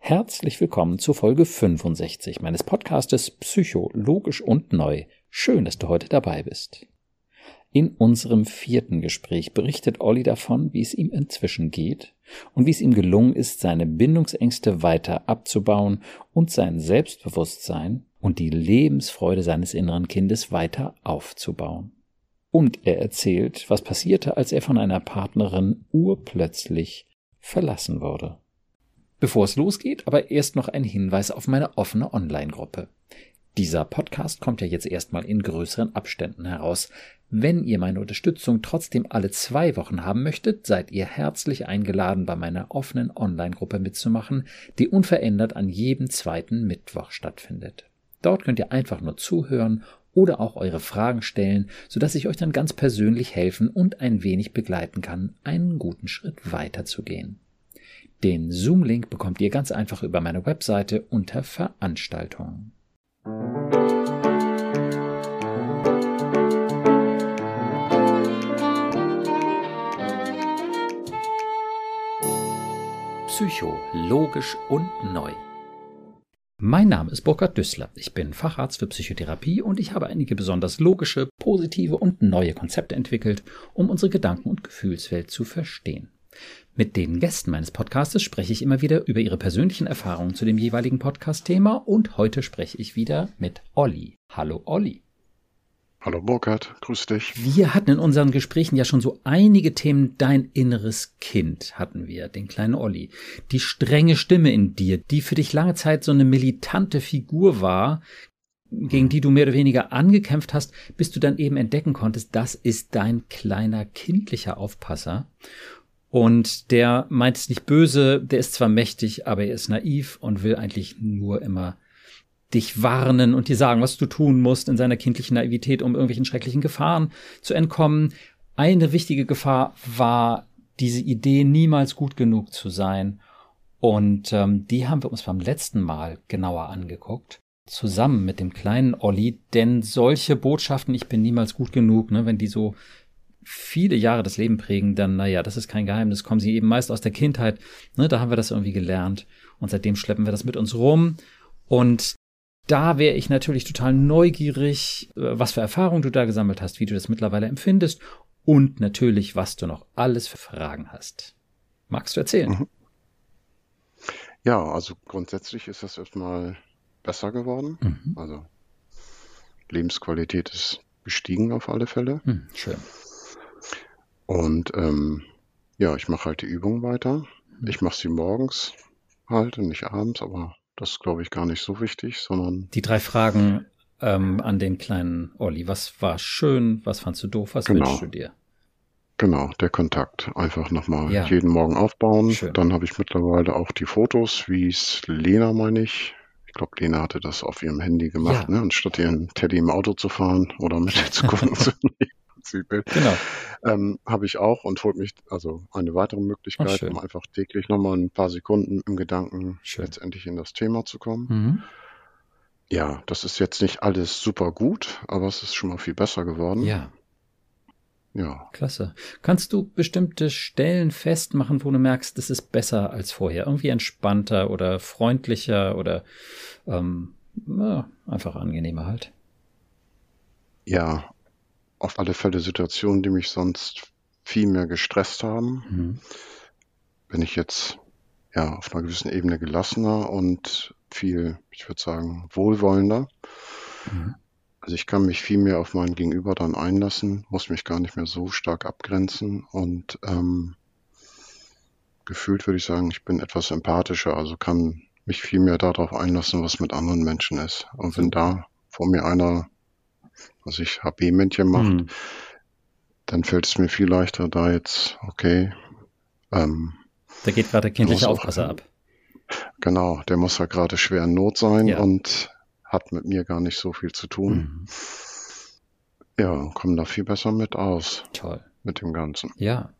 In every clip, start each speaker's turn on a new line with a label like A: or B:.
A: Herzlich willkommen zu Folge 65 meines Podcastes Psychologisch und Neu. Schön, dass du heute dabei bist. In unserem vierten Gespräch berichtet Olli davon, wie es ihm inzwischen geht und wie es ihm gelungen ist, seine Bindungsängste weiter abzubauen und sein Selbstbewusstsein und die Lebensfreude seines inneren Kindes weiter aufzubauen. Und er erzählt, was passierte, als er von einer Partnerin urplötzlich verlassen wurde. Bevor es losgeht, aber erst noch ein Hinweis auf meine offene Online-Gruppe. Dieser Podcast kommt ja jetzt erstmal in größeren Abständen heraus. Wenn ihr meine Unterstützung trotzdem alle zwei Wochen haben möchtet, seid ihr herzlich eingeladen, bei meiner offenen Online-Gruppe mitzumachen, die unverändert an jedem zweiten Mittwoch stattfindet. Dort könnt ihr einfach nur zuhören oder auch eure Fragen stellen, sodass ich euch dann ganz persönlich helfen und ein wenig begleiten kann, einen guten Schritt weiterzugehen. Den Zoom-Link bekommt ihr ganz einfach über meine Webseite unter Veranstaltungen. Psycho, logisch und neu. Mein Name ist Burkhard Düssler. Ich bin Facharzt für Psychotherapie und ich habe einige besonders logische, positive und neue Konzepte entwickelt, um unsere Gedanken- und Gefühlswelt zu verstehen. Mit den Gästen meines Podcastes spreche ich immer wieder über ihre persönlichen Erfahrungen zu dem jeweiligen Podcast-Thema und heute spreche ich wieder mit Olli. Hallo Olli.
B: Hallo Burkhard, grüß dich.
A: Wir hatten in unseren Gesprächen ja schon so einige Themen. Dein inneres Kind hatten wir, den kleinen Olli. Die strenge Stimme in dir, die für dich lange Zeit so eine militante Figur war, gegen mhm. die du mehr oder weniger angekämpft hast, bis du dann eben entdecken konntest, das ist dein kleiner kindlicher Aufpasser. Und der meint es nicht böse, der ist zwar mächtig, aber er ist naiv und will eigentlich nur immer dich warnen und dir sagen, was du tun musst in seiner kindlichen Naivität, um irgendwelchen schrecklichen Gefahren zu entkommen. Eine wichtige Gefahr war diese Idee, niemals gut genug zu sein. Und ähm, die haben wir uns beim letzten Mal genauer angeguckt, zusammen mit dem kleinen Olli, denn solche Botschaften, ich bin niemals gut genug, ne, wenn die so viele Jahre das Leben prägen, dann, naja, das ist kein Geheimnis, kommen sie eben meist aus der Kindheit. Ne, da haben wir das irgendwie gelernt. Und seitdem schleppen wir das mit uns rum. Und da wäre ich natürlich total neugierig, äh, was für Erfahrungen du da gesammelt hast, wie du das mittlerweile empfindest und natürlich, was du noch alles für Fragen hast. Magst du erzählen? Mhm.
B: Ja, also grundsätzlich ist das erstmal besser geworden. Mhm. Also Lebensqualität ist gestiegen auf alle Fälle. Mhm, schön. Und ähm, ja, ich mache halt die Übung weiter. Mhm. Ich mache sie morgens halt und nicht abends, aber das ist, glaube ich, gar nicht so wichtig, sondern.
A: Die drei Fragen ähm, an den kleinen Olli. Was war schön? Was fandst du doof? Was genau. wünschst du dir?
B: Genau, der Kontakt. Einfach nochmal ja. jeden Morgen aufbauen. Schön. Dann habe ich mittlerweile auch die Fotos, wie es Lena, meine ich. Ich glaube, Lena hatte das auf ihrem Handy gemacht, ja. ne? anstatt ihren Teddy im Auto zu fahren oder mit zu gucken. Zielbild. Genau. Ähm, Habe ich auch und holt mich, also eine weitere Möglichkeit, um einfach täglich nochmal ein paar Sekunden im Gedanken schön. letztendlich in das Thema zu kommen. Mhm. Ja, das ist jetzt nicht alles super gut, aber es ist schon mal viel besser geworden.
A: Ja. Ja. Klasse. Kannst du bestimmte Stellen festmachen, wo du merkst, das ist besser als vorher? Irgendwie entspannter oder freundlicher oder ähm, ja, einfach angenehmer halt?
B: Ja, auf alle Fälle Situationen, die mich sonst viel mehr gestresst haben. Mhm. Bin ich jetzt ja auf einer gewissen Ebene gelassener und viel, ich würde sagen, wohlwollender. Mhm. Also ich kann mich viel mehr auf mein Gegenüber dann einlassen, muss mich gar nicht mehr so stark abgrenzen und ähm, gefühlt würde ich sagen, ich bin etwas empathischer, also kann mich viel mehr darauf einlassen, was mit anderen Menschen ist. Und wenn da vor mir einer was ich HB-Männchen macht, mhm. dann fällt es mir viel leichter, da jetzt, okay. Ähm,
A: da geht gerade der kindliche Aufpasser ab.
B: Genau, der muss ja gerade schwer in Not sein ja. und hat mit mir gar nicht so viel zu tun. Mhm. Ja, kommen da viel besser mit aus.
A: Toll.
B: Mit dem Ganzen.
A: Ja.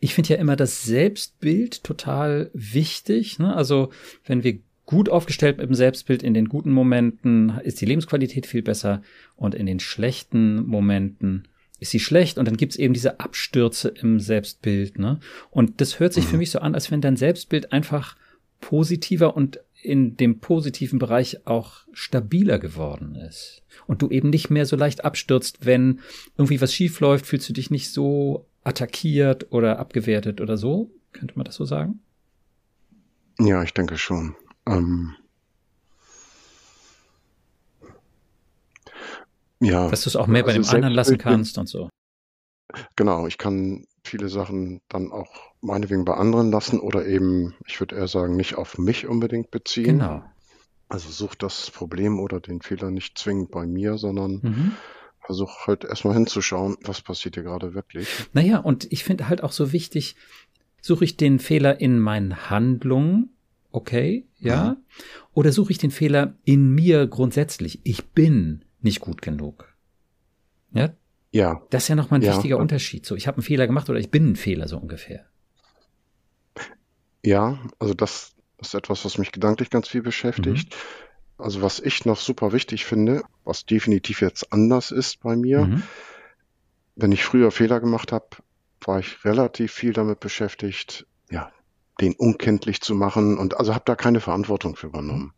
A: Ich finde ja immer das Selbstbild total wichtig. Ne? Also wenn wir gut aufgestellt mit dem Selbstbild. In den guten Momenten ist die Lebensqualität viel besser und in den schlechten Momenten ist sie schlecht und dann gibt's eben diese Abstürze im Selbstbild. Ne? Und das hört sich mhm. für mich so an, als wenn dein Selbstbild einfach positiver und in dem positiven Bereich auch stabiler geworden ist. Und du eben nicht mehr so leicht abstürzt, wenn irgendwie was schief läuft, fühlst du dich nicht so attackiert oder abgewertet oder so? Könnte man das so sagen?
B: Ja, ich denke schon. Ähm,
A: ja. Dass du es auch mehr bei also dem anderen lassen kannst und so.
B: Genau, ich kann viele Sachen dann auch meinetwegen bei anderen lassen oder eben, ich würde eher sagen, nicht auf mich unbedingt beziehen.
A: Genau.
B: Also such das Problem oder den Fehler nicht zwingend bei mir, sondern mhm. versuch halt erstmal hinzuschauen, was passiert hier gerade wirklich.
A: Naja, und ich finde halt auch so wichtig, suche ich den Fehler in meinen Handlungen, okay, ja, mhm. oder suche ich den Fehler in mir grundsätzlich? Ich bin nicht gut genug. Ja,
B: ja.
A: Das ist ja nochmal ein ja. wichtiger Unterschied. So, ich habe einen Fehler gemacht oder ich bin ein Fehler, so ungefähr.
B: Ja, also das ist etwas, was mich gedanklich ganz viel beschäftigt. Mhm. Also was ich noch super wichtig finde, was definitiv jetzt anders ist bei mir, mhm. wenn ich früher Fehler gemacht habe, war ich relativ viel damit beschäftigt, ja, den unkenntlich zu machen und also habe da keine Verantwortung für übernommen.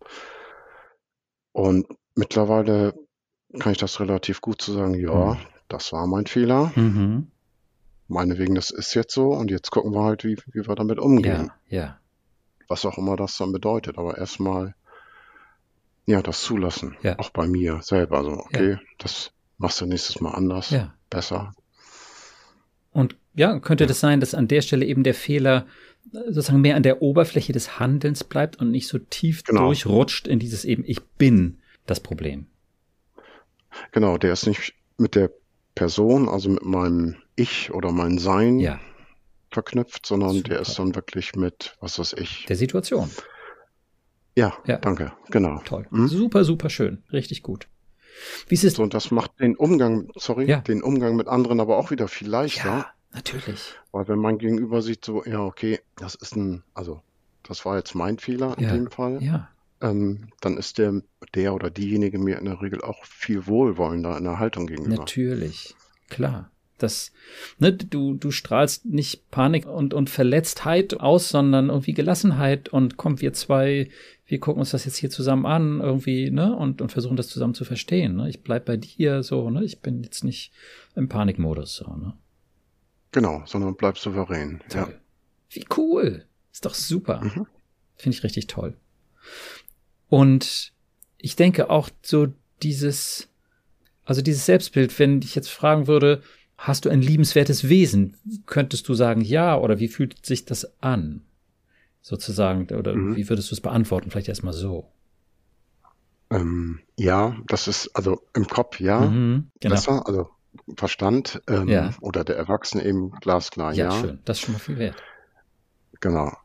B: Und mittlerweile kann ich das relativ gut zu sagen, ja, mhm das war mein Fehler. Mhm. Meinetwegen, das ist jetzt so und jetzt gucken wir halt, wie, wie wir damit umgehen.
A: Ja, ja.
B: Was auch immer das dann bedeutet. Aber erstmal, ja, das zulassen. Ja. Auch bei mir selber. Also, okay, ja. das machst du nächstes Mal anders. Ja. Besser.
A: Und ja, könnte das sein, dass an der Stelle eben der Fehler sozusagen mehr an der Oberfläche des Handelns bleibt und nicht so tief genau. durchrutscht in dieses eben, ich bin das Problem.
B: Genau, der ist nicht mit der Person, also mit meinem Ich oder mein Sein ja. verknüpft, sondern Super. der ist dann wirklich mit, was weiß ich.
A: Der Situation.
B: Ja, ja. danke, genau.
A: Toll. Hm? Super, super schön. Richtig gut.
B: Wie ist es? So, und das macht den Umgang, sorry, ja. den Umgang mit anderen aber auch wieder viel leichter. Ja,
A: natürlich.
B: Weil wenn mein Gegenüber sieht, so, ja, okay, das ist ein, also, das war jetzt mein Fehler in dem Fall.
A: Ja
B: ähm, dann ist der, der oder diejenige mir in der Regel auch viel wohlwollender in der Haltung gegenüber.
A: Natürlich, klar. Das, ne, du, du strahlst nicht Panik und, und Verletztheit aus, sondern irgendwie Gelassenheit und kommt, wir zwei, wir gucken uns das jetzt hier zusammen an, irgendwie, ne, und, und versuchen das zusammen zu verstehen. Ne? Ich bleib bei dir so, ne? Ich bin jetzt nicht im Panikmodus so, ne?
B: Genau, sondern bleib souverän.
A: Toll. Ja. Wie cool. Ist doch super. Mhm. Finde ich richtig toll. Und ich denke auch so dieses, also dieses Selbstbild, wenn ich jetzt fragen würde, hast du ein liebenswertes Wesen? Könntest du sagen ja oder wie fühlt sich das an? Sozusagen, oder mhm. wie würdest du es beantworten? Vielleicht erstmal so.
B: Ähm, ja, das ist also im Kopf ja mhm, genau. besser, also Verstand ähm, ja. oder der Erwachsene eben glasklar ja. Ja, schön,
A: das ist schon mal viel wert.
B: Genau.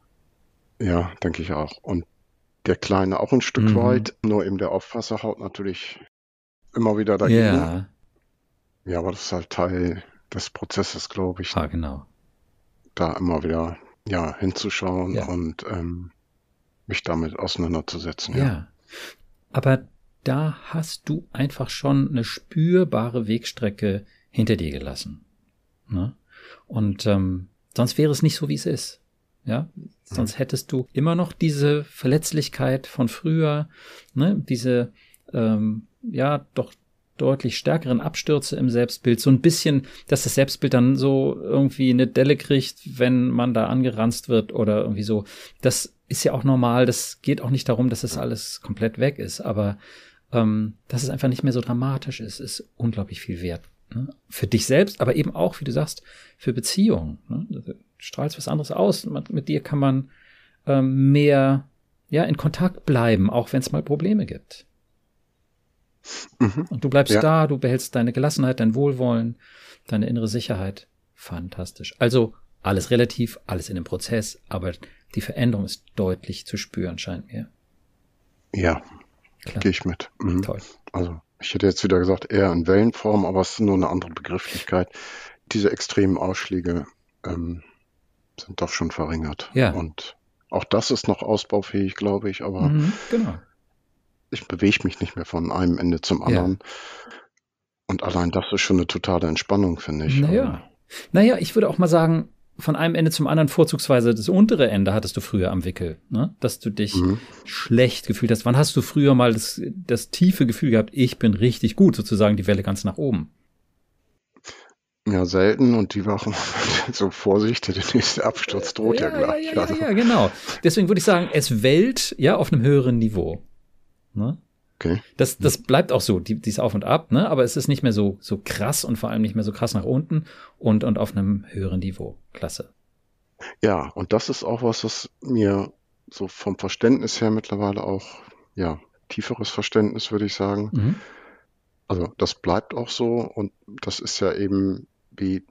B: Ja, denke ich auch. Und der Kleine auch ein Stück mhm. weit, nur eben der Aufpasser haut natürlich immer wieder dagegen. Ja. Ja, aber das ist halt Teil des Prozesses, glaube ich.
A: Ah, genau.
B: Da immer wieder ja, hinzuschauen ja. und ähm, mich damit auseinanderzusetzen. Ja. ja.
A: Aber da hast du einfach schon eine spürbare Wegstrecke hinter dir gelassen. Ne? Und ähm, sonst wäre es nicht so, wie es ist. Ja, sonst mhm. hättest du immer noch diese Verletzlichkeit von früher, ne, diese ähm, ja doch deutlich stärkeren Abstürze im Selbstbild, so ein bisschen, dass das Selbstbild dann so irgendwie eine Delle kriegt, wenn man da angeranzt wird oder irgendwie so. Das ist ja auch normal. Das geht auch nicht darum, dass das alles komplett weg ist, aber ähm, dass es einfach nicht mehr so dramatisch ist, ist unglaublich viel wert. Ne? Für dich selbst, aber eben auch, wie du sagst, für Beziehungen. Ne? strahlst was anderes aus. Mit dir kann man ähm, mehr ja, in Kontakt bleiben, auch wenn es mal Probleme gibt. Mhm. Und du bleibst ja. da, du behältst deine Gelassenheit, dein Wohlwollen, deine innere Sicherheit. Fantastisch. Also alles relativ, alles in dem Prozess, aber die Veränderung ist deutlich zu spüren, scheint mir.
B: Ja, gehe ich mit. Mhm. Toll. Also ich hätte jetzt wieder gesagt, eher in Wellenform, aber es ist nur eine andere Begrifflichkeit. Diese extremen Ausschläge ähm, sind doch schon verringert.
A: Ja.
B: Und auch das ist noch ausbaufähig, glaube ich, aber mhm, genau. Ich bewege mich nicht mehr von einem Ende zum anderen. Ja. Und allein das ist schon eine totale Entspannung, finde ich.
A: Naja. naja, ich würde auch mal sagen, von einem Ende zum anderen vorzugsweise das untere Ende hattest du früher am Wickel, ne? dass du dich mhm. schlecht gefühlt hast. Wann hast du früher mal das, das tiefe Gefühl gehabt, ich bin richtig gut, sozusagen die Welle ganz nach oben?
B: Ja, selten und die waren so Vorsicht, der nächste Absturz droht ja, ja gleich.
A: Ja, ja, also. ja, genau. Deswegen würde ich sagen, es wellt ja auf einem höheren Niveau. Ne? Okay. Das, das bleibt auch so, die, dies Auf und Ab, ne? aber es ist nicht mehr so, so krass und vor allem nicht mehr so krass nach unten und, und auf einem höheren Niveau. Klasse.
B: Ja, und das ist auch was, was mir so vom Verständnis her mittlerweile auch, ja, tieferes Verständnis, würde ich sagen. Mhm. Also das bleibt auch so und das ist ja eben wie,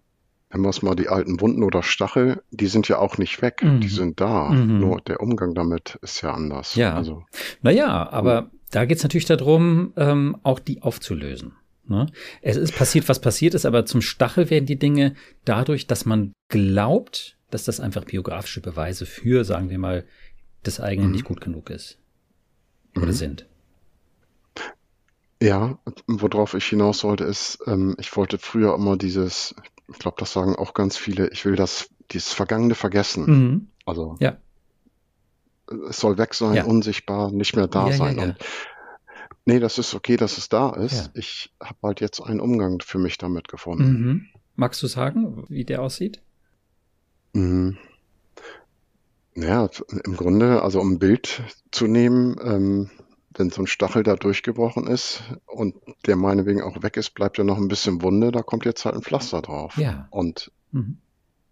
B: wenn wir es mal die alten Wunden oder Stachel, die sind ja auch nicht weg, mhm. die sind da. Mhm. Nur der Umgang damit ist ja anders.
A: Ja. Also, naja, aber da geht es natürlich darum, ähm, auch die aufzulösen. Ne? Es ist passiert, was passiert ist, aber zum Stachel werden die Dinge dadurch, dass man glaubt, dass das einfach biografische Beweise für, sagen wir mal, das eigene mhm. nicht gut genug ist. Oder mhm. sind.
B: Ja, worauf ich hinaus wollte, ist, ähm, ich wollte früher immer dieses, ich glaube, das sagen auch ganz viele, ich will das, dieses Vergangene vergessen. Mhm. Also ja es soll weg sein, ja. unsichtbar, nicht mehr da ja, sein. Und nee, das ist okay, dass es da ist. Ich habe halt jetzt einen Umgang für mich damit gefunden.
A: Mhm. Magst du sagen, wie der aussieht?
B: Mhm. Ja, im Grunde, also um ein Bild zu nehmen, ähm, wenn so ein Stachel da durchgebrochen ist und der meinetwegen auch weg ist, bleibt ja noch ein bisschen Wunde, da kommt jetzt halt ein Pflaster drauf.
A: Ja.
B: Und mhm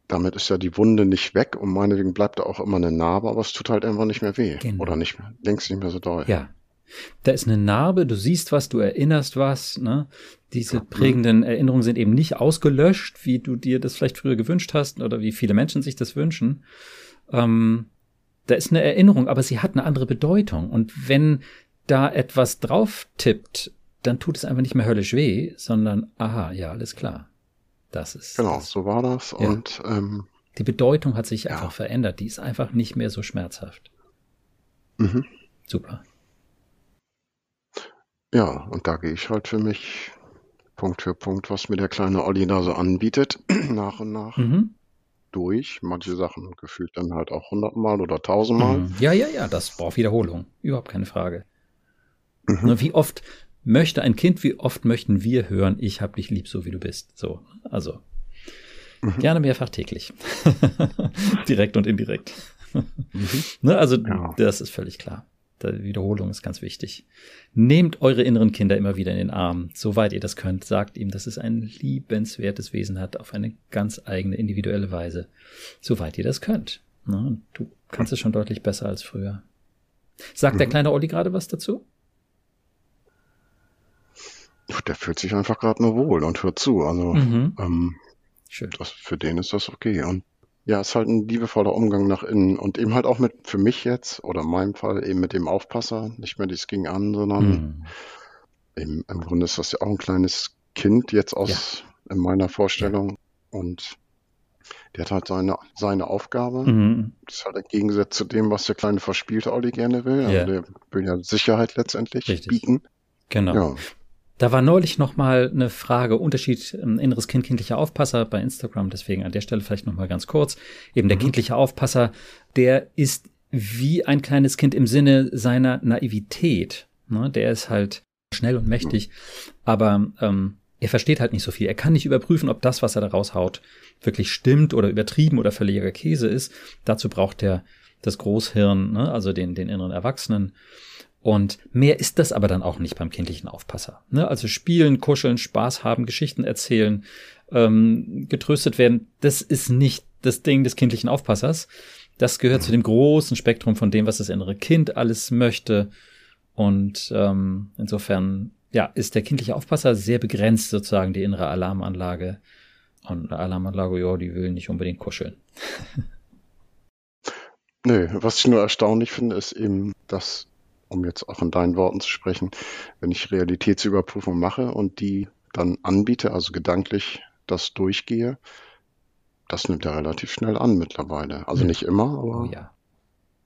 B: damit ist ja die Wunde nicht weg und meinetwegen bleibt da auch immer eine Narbe, aber es tut halt einfach nicht mehr weh. Genau. Oder nicht mehr, längst nicht mehr so doll.
A: Ja. Da ist eine Narbe, du siehst was, du erinnerst was, ne? Diese prägenden Erinnerungen sind eben nicht ausgelöscht, wie du dir das vielleicht früher gewünscht hast oder wie viele Menschen sich das wünschen. Ähm, da ist eine Erinnerung, aber sie hat eine andere Bedeutung. Und wenn da etwas drauf tippt, dann tut es einfach nicht mehr höllisch weh, sondern aha, ja, alles klar. Das ist.
B: Genau,
A: das.
B: so war das. Ja. Und ähm,
A: die Bedeutung hat sich einfach verändert. Die ist einfach nicht mehr so schmerzhaft. Mhm. Super.
B: Ja, und da gehe ich halt für mich Punkt für Punkt, was mir der kleine Olli da so anbietet, nach und nach mhm. durch. Manche Sachen gefühlt dann halt auch hundertmal oder tausendmal. Mhm.
A: Ja, ja, ja, das braucht Wiederholung. Überhaupt keine Frage. Mhm. Wie oft möchte ein Kind, wie oft möchten wir hören, ich hab dich lieb, so wie du bist. So, also mhm. gerne mehrfach täglich. Direkt und indirekt. Mhm. ne, also ja. das ist völlig klar. Die Wiederholung ist ganz wichtig. Nehmt eure inneren Kinder immer wieder in den Arm, soweit ihr das könnt. Sagt ihm, dass es ein liebenswertes Wesen hat, auf eine ganz eigene, individuelle Weise, soweit ihr das könnt. Ne, du kannst es schon deutlich besser als früher. Sagt mhm. der kleine Olli gerade was dazu?
B: Der fühlt sich einfach gerade nur wohl und hört zu. Also mhm. ähm. Das, für den ist das okay. Und ja, es ist halt ein liebevoller Umgang nach innen und eben halt auch mit, für mich jetzt, oder in meinem Fall, eben mit dem Aufpasser, nicht mehr dieses ging an, sondern mhm. eben, im Grunde ist das ja auch ein kleines Kind jetzt aus, ja. in meiner Vorstellung. Und der hat halt seine, seine Aufgabe. Mhm. Das ist halt im Gegensatz zu dem, was der kleine verspielte Olli gerne will. Also ja. der will ja Sicherheit letztendlich Richtig. bieten.
A: Genau. Ja. Da war neulich noch mal eine Frage, Unterschied ähm, inneres Kind, kindlicher Aufpasser bei Instagram, deswegen an der Stelle vielleicht noch mal ganz kurz. Eben der mhm. kindliche Aufpasser, der ist wie ein kleines Kind im Sinne seiner Naivität. Ne? Der ist halt schnell und mächtig, aber ähm, er versteht halt nicht so viel. Er kann nicht überprüfen, ob das, was er da raushaut, wirklich stimmt oder übertrieben oder völliger Käse ist. Dazu braucht er das Großhirn, ne? also den, den inneren Erwachsenen. Und mehr ist das aber dann auch nicht beim kindlichen Aufpasser. Ne? Also spielen, kuscheln, Spaß haben, Geschichten erzählen, ähm, getröstet werden, das ist nicht das Ding des kindlichen Aufpassers. Das gehört zu dem großen Spektrum von dem, was das innere Kind alles möchte. Und ähm, insofern, ja, ist der kindliche Aufpasser sehr begrenzt, sozusagen die innere Alarmanlage. Und eine Alarmanlage, ja, die will nicht unbedingt kuscheln.
B: Nö, was ich nur erstaunlich finde, ist eben, dass um jetzt auch in deinen Worten zu sprechen, wenn ich Realitätsüberprüfung mache und die dann anbiete, also gedanklich das durchgehe, das nimmt er relativ schnell an mittlerweile. Also nicht immer, aber oh, ja.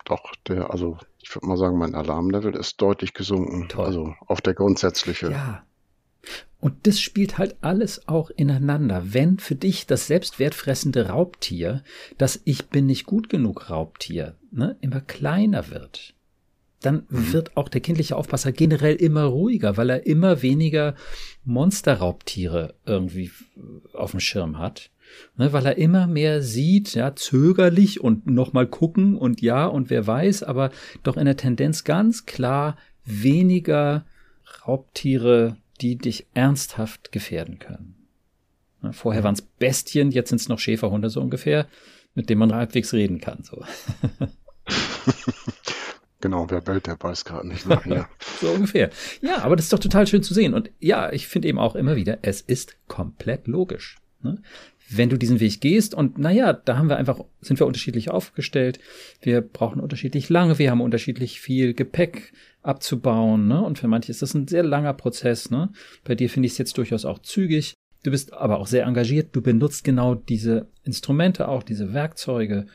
B: doch, der, also ich würde mal sagen, mein Alarmlevel ist deutlich gesunken. Toll. Also auf der grundsätzliche
A: ja. Und das spielt halt alles auch ineinander. Wenn für dich das selbstwertfressende Raubtier, das Ich bin nicht gut genug Raubtier, ne, immer kleiner wird, dann mhm. wird auch der kindliche Aufpasser generell immer ruhiger, weil er immer weniger Monsterraubtiere irgendwie auf dem Schirm hat. Ne, weil er immer mehr sieht, ja, zögerlich und nochmal gucken und ja und wer weiß, aber doch in der Tendenz ganz klar weniger Raubtiere, die dich ernsthaft gefährden können. Ne, vorher waren es Bestien, jetzt sind es noch Schäferhunde so ungefähr, mit denen man halbwegs reden kann. So.
B: Genau, wer bellt, der weiß gerade nicht. So,
A: ja. so ungefähr. Ja, aber das ist doch total schön zu sehen. Und ja, ich finde eben auch immer wieder, es ist komplett logisch. Ne? Wenn du diesen Weg gehst und naja, da haben wir einfach, sind wir unterschiedlich aufgestellt. Wir brauchen unterschiedlich lange, wir haben unterschiedlich viel Gepäck abzubauen. Ne? Und für manche ist das ein sehr langer Prozess. Ne? Bei dir finde ich es jetzt durchaus auch zügig. Du bist aber auch sehr engagiert. Du benutzt genau diese Instrumente, auch diese Werkzeuge.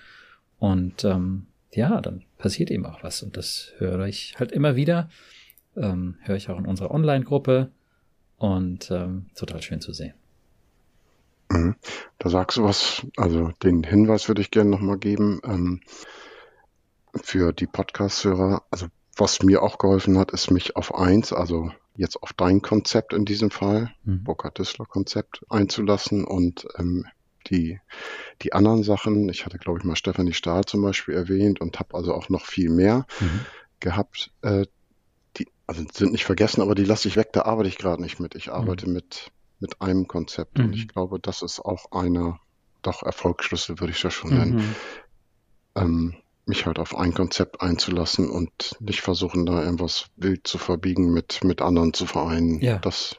A: Und ähm, ja, dann passiert eben auch was. Und das höre ich halt immer wieder. Ähm, höre ich auch in unserer Online-Gruppe. Und ähm, total schön zu sehen.
B: Mhm. Da sagst du was, also den Hinweis würde ich gerne nochmal geben ähm, für die Podcast-Hörer. Also was mir auch geholfen hat, ist mich auf eins, also jetzt auf dein Konzept in diesem Fall, mhm. Burkhard-Dissler-Konzept einzulassen und ähm, die, die anderen Sachen, ich hatte, glaube ich, mal Stefanie Stahl zum Beispiel erwähnt und habe also auch noch viel mehr mhm. gehabt. Äh, die, also sind nicht vergessen, aber die lasse ich weg, da arbeite ich gerade nicht mit. Ich arbeite mhm. mit, mit einem Konzept mhm. und ich glaube, das ist auch einer, doch Erfolgsschlüssel würde ich das schon nennen. Mhm. Ähm, mich halt auf ein Konzept einzulassen und nicht versuchen, da irgendwas wild zu verbiegen mit, mit anderen zu vereinen. Ja. Das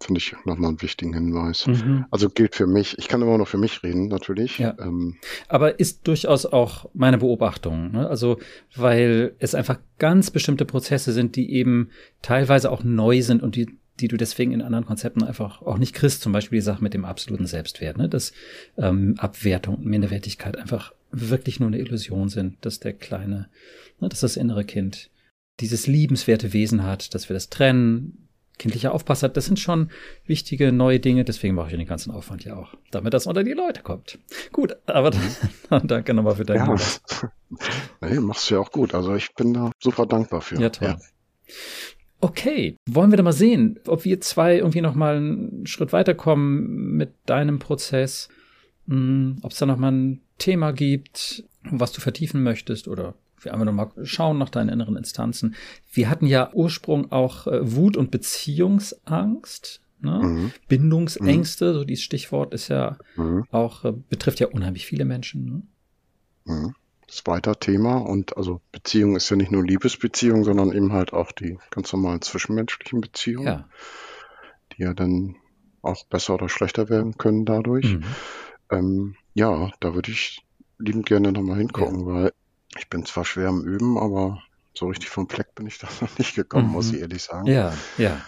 B: finde ich nochmal einen wichtigen Hinweis. Mhm. Also gilt für mich, ich kann immer noch für mich reden, natürlich.
A: Ja. Ähm, Aber ist durchaus auch meine Beobachtung. Ne? Also, weil es einfach ganz bestimmte Prozesse sind, die eben teilweise auch neu sind und die die du deswegen in anderen Konzepten einfach auch nicht kriegst. Zum Beispiel die Sache mit dem absoluten Selbstwert, ne? dass ähm, Abwertung und Minderwertigkeit einfach wirklich nur eine Illusion sind, dass der kleine, ne, dass das innere Kind dieses liebenswerte Wesen hat, dass wir das trennen, kindlicher Aufpasser, das sind schon wichtige neue Dinge, deswegen mache ich den ganzen Aufwand ja auch, damit das unter die Leute kommt. Gut, aber dann, danke nochmal für deinen ja.
B: Nee, machst du ja auch gut. Also ich bin da super dankbar für.
A: Ja, toll. Ja. Okay, wollen wir da mal sehen, ob wir zwei irgendwie nochmal einen Schritt weiterkommen mit deinem Prozess, hm, ob es da nochmal ein Thema gibt, was du vertiefen möchtest oder wir einfach nochmal schauen nach deinen inneren Instanzen. Wir hatten ja Ursprung auch äh, Wut und Beziehungsangst. Ne? Mhm. Bindungsängste, mhm. so dieses Stichwort ist ja mhm. auch, äh, betrifft ja unheimlich viele Menschen. Ne?
B: Mhm. Zweiter Thema und also Beziehung ist ja nicht nur Liebesbeziehung, sondern eben halt auch die ganz normalen zwischenmenschlichen Beziehungen, ja. die ja dann auch besser oder schlechter werden können dadurch. Mhm. Ähm, ja, da würde ich liebend gerne nochmal hingucken, ja. weil ich bin zwar schwer am Üben, aber so richtig vom Fleck bin ich da noch nicht gekommen, mhm. muss ich ehrlich sagen.
A: Ja, ja.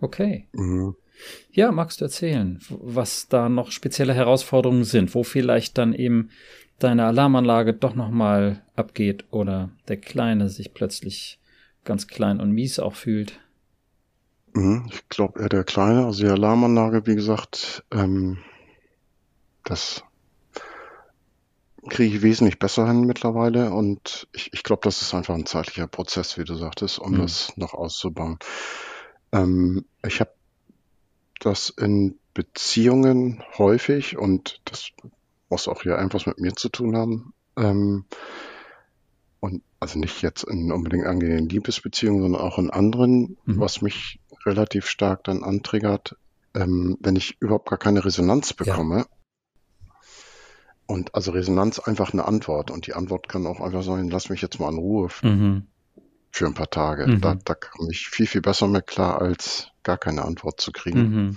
A: Okay. Mhm. Ja, magst du erzählen, was da noch spezielle Herausforderungen sind, wo vielleicht dann eben deine Alarmanlage doch nochmal abgeht oder der Kleine sich plötzlich ganz klein und mies auch fühlt?
B: Mhm, ich glaube eher der Kleine, also die Alarmanlage, wie gesagt, ähm, das kriege ich wesentlich besser hin mittlerweile und ich, ich glaube, das ist einfach ein zeitlicher Prozess, wie du sagtest, um mhm. das noch auszubauen. Ähm, ich habe das in Beziehungen häufig und das muss auch hier einfach mit mir zu tun haben. Ähm, und also nicht jetzt in unbedingt angenehmen Liebesbeziehungen, sondern auch in anderen, mhm. was mich relativ stark dann antriggert, ähm, wenn ich überhaupt gar keine Resonanz bekomme, ja. Und also Resonanz einfach eine Antwort. Und die Antwort kann auch einfach sein, lass mich jetzt mal in Ruhe mhm. für ein paar Tage. Mhm. Da, da komme ich viel, viel besser mit klar, als gar keine Antwort zu kriegen. Mhm.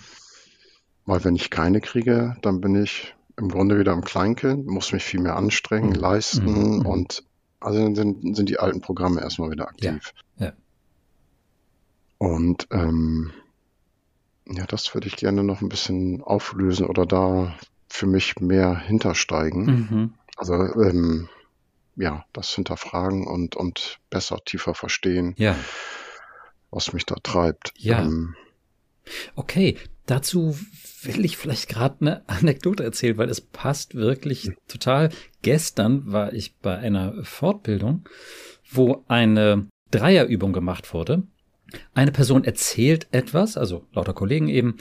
B: Weil wenn ich keine kriege, dann bin ich im Grunde wieder im Kleinkind, muss mich viel mehr anstrengen, mhm. leisten mhm. und also dann sind, sind die alten Programme erstmal wieder aktiv. Ja. ja. Und ähm, ja, das würde ich gerne noch ein bisschen auflösen oder da für mich mehr hintersteigen. Mhm. Also ähm, ja, das hinterfragen und, und besser, tiefer verstehen, ja. was mich da treibt.
A: Ja. Ähm, Okay, dazu will ich vielleicht gerade eine Anekdote erzählen, weil es passt wirklich total. Gestern war ich bei einer Fortbildung, wo eine Dreierübung gemacht wurde. Eine Person erzählt etwas, also lauter Kollegen eben,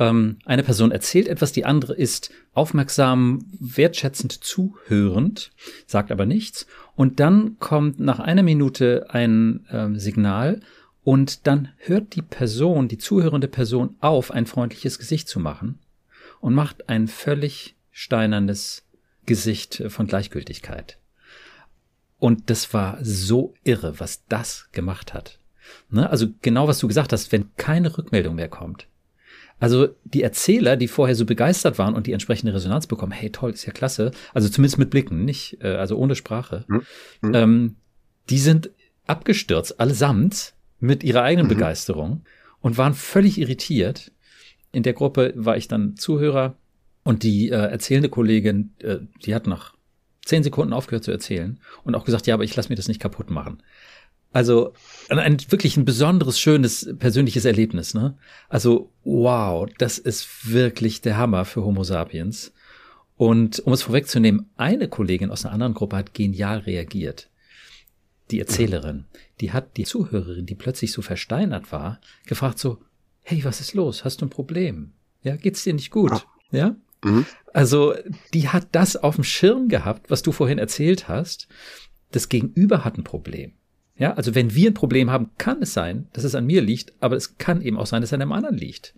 A: ähm, eine Person erzählt etwas, die andere ist aufmerksam, wertschätzend zuhörend, sagt aber nichts. Und dann kommt nach einer Minute ein äh, Signal und dann hört die Person, die zuhörende Person auf, ein freundliches Gesicht zu machen und macht ein völlig steinernes Gesicht von Gleichgültigkeit. Und das war so irre, was das gemacht hat. Ne? Also genau, was du gesagt hast, wenn keine Rückmeldung mehr kommt. Also die Erzähler, die vorher so begeistert waren und die entsprechende Resonanz bekommen, hey toll, ist ja klasse, also zumindest mit Blicken, nicht, äh, also ohne Sprache, mhm. ähm, die sind abgestürzt, allesamt, mit ihrer eigenen mhm. Begeisterung und waren völlig irritiert. In der Gruppe war ich dann Zuhörer und die äh, erzählende Kollegin, äh, die hat nach zehn Sekunden aufgehört zu erzählen und auch gesagt, ja, aber ich lasse mir das nicht kaputt machen. Also ein, wirklich ein besonderes, schönes, persönliches Erlebnis. Ne? Also wow, das ist wirklich der Hammer für Homo sapiens. Und um es vorwegzunehmen, eine Kollegin aus einer anderen Gruppe hat genial reagiert. Die Erzählerin, die hat die Zuhörerin, die plötzlich so versteinert war, gefragt so, hey, was ist los? Hast du ein Problem? Ja, geht's dir nicht gut? Ja? Mhm. Also, die hat das auf dem Schirm gehabt, was du vorhin erzählt hast. Das Gegenüber hat ein Problem. Ja, also wenn wir ein Problem haben, kann es sein, dass es an mir liegt, aber es kann eben auch sein, dass es an einem anderen liegt.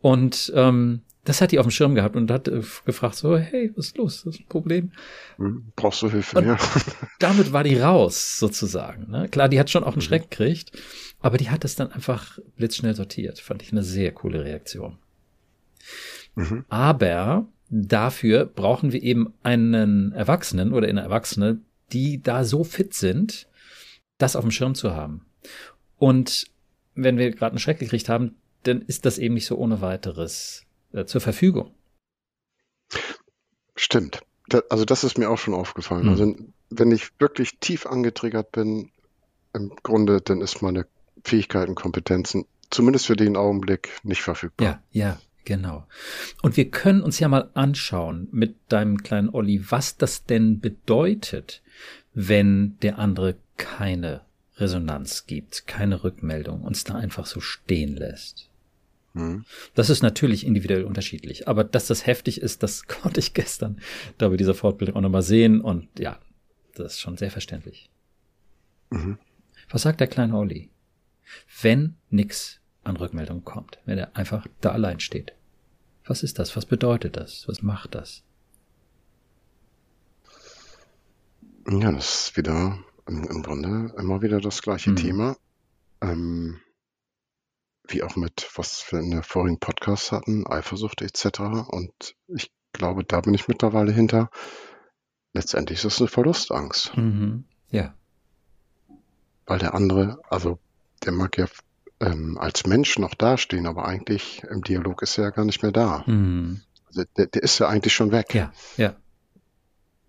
A: Und ähm, das hat die auf dem Schirm gehabt und hat äh, gefragt so, hey, was ist los? Das ist ein Problem.
B: Hm, brauchst du Hilfe,
A: und
B: ja.
A: damit war die raus, sozusagen. Ne? Klar, die hat schon auch einen mhm. Schreck gekriegt, aber die hat das dann einfach blitzschnell sortiert. Fand ich eine sehr coole Reaktion. Mhm. Aber dafür brauchen wir eben einen Erwachsenen oder eine Erwachsene, die da so fit sind, das auf dem Schirm zu haben. Und wenn wir gerade einen Schreck gekriegt haben, dann ist das eben nicht so ohne weiteres äh, zur Verfügung.
B: Stimmt. Da, also das ist mir auch schon aufgefallen. Mhm. Also wenn ich wirklich tief angetriggert bin, im Grunde, dann ist meine Fähigkeiten, Kompetenzen zumindest für den Augenblick nicht verfügbar.
A: Ja, ja, genau. Und wir können uns ja mal anschauen mit deinem kleinen Olli, was das denn bedeutet, wenn der andere keine Resonanz gibt, keine Rückmeldung, uns da einfach so stehen lässt. Mhm. Das ist natürlich individuell unterschiedlich, aber dass das heftig ist, das konnte ich gestern da bei dieser Fortbildung auch nochmal sehen und ja, das ist schon sehr verständlich. Mhm. Was sagt der kleine Olli? Wenn nix an Rückmeldung kommt, wenn er einfach da allein steht. Was ist das? Was bedeutet das? Was macht das?
B: Ja, das ist wieder im, im Grunde immer wieder das gleiche mhm. Thema. Ähm, wie auch mit, was wir in der vorigen Podcast hatten, Eifersucht etc. Und ich glaube, da bin ich mittlerweile hinter. Letztendlich ist es eine Verlustangst.
A: Mhm. Ja.
B: Weil der andere, also der mag ja ähm, als Mensch noch dastehen, aber eigentlich im Dialog ist er ja gar nicht mehr da. Mhm. Also der, der ist ja eigentlich schon weg.
A: Ja, ja.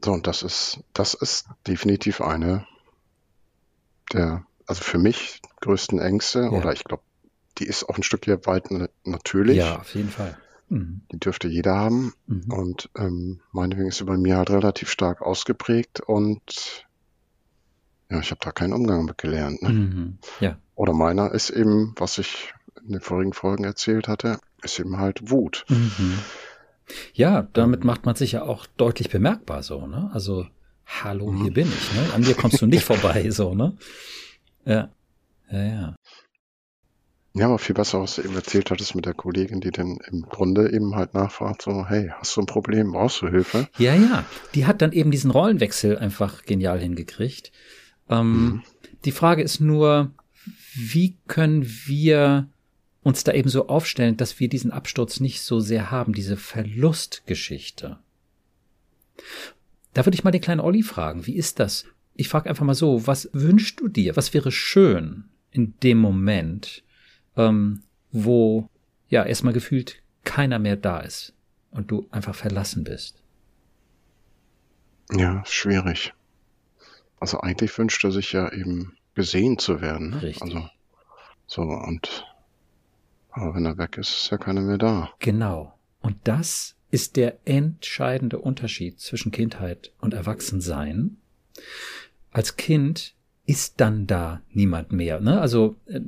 B: So, und das ist, das ist definitiv eine der, also für mich größten Ängste, ja. oder ich glaube, die ist auch ein Stück weit natürlich.
A: Ja, auf jeden Fall.
B: Mhm. Die dürfte jeder haben. Mhm. Und ähm, meinetwegen ist sie bei mir halt relativ stark ausgeprägt und ja, ich habe da keinen Umgang mit gelernt. Ne?
A: Mhm. Ja.
B: Oder meiner ist eben, was ich in den vorigen Folgen erzählt hatte, ist eben halt Wut.
A: Mhm. Ja, damit macht man sich ja auch deutlich bemerkbar so, ne? Also, hallo, hier mhm. bin ich, ne? An dir kommst du nicht vorbei, so, ne? Ja. Ja, ja.
B: Ja, aber viel besser, was du eben erzählt hattest mit der Kollegin, die dann im Grunde eben halt nachfragt, so, hey, hast du ein Problem, brauchst du Hilfe?
A: Ja, ja. Die hat dann eben diesen Rollenwechsel einfach genial hingekriegt. Ähm, mhm. Die Frage ist nur, wie können wir uns da eben so aufstellen, dass wir diesen Absturz nicht so sehr haben, diese Verlustgeschichte. Da würde ich mal den kleinen Olli fragen, wie ist das? Ich frage einfach mal so, was wünschst du dir? Was wäre schön in dem Moment, ähm, wo ja erstmal gefühlt keiner mehr da ist und du einfach verlassen bist.
B: Ja, schwierig. Also eigentlich wünscht er sich ja eben gesehen zu werden.
A: Ne? Richtig.
B: Also so und Aber wenn er weg ist, ist ja keiner mehr da.
A: Genau. Und das ist der entscheidende Unterschied zwischen Kindheit und Erwachsensein. Als Kind ist dann da niemand mehr. Ne? Also äh,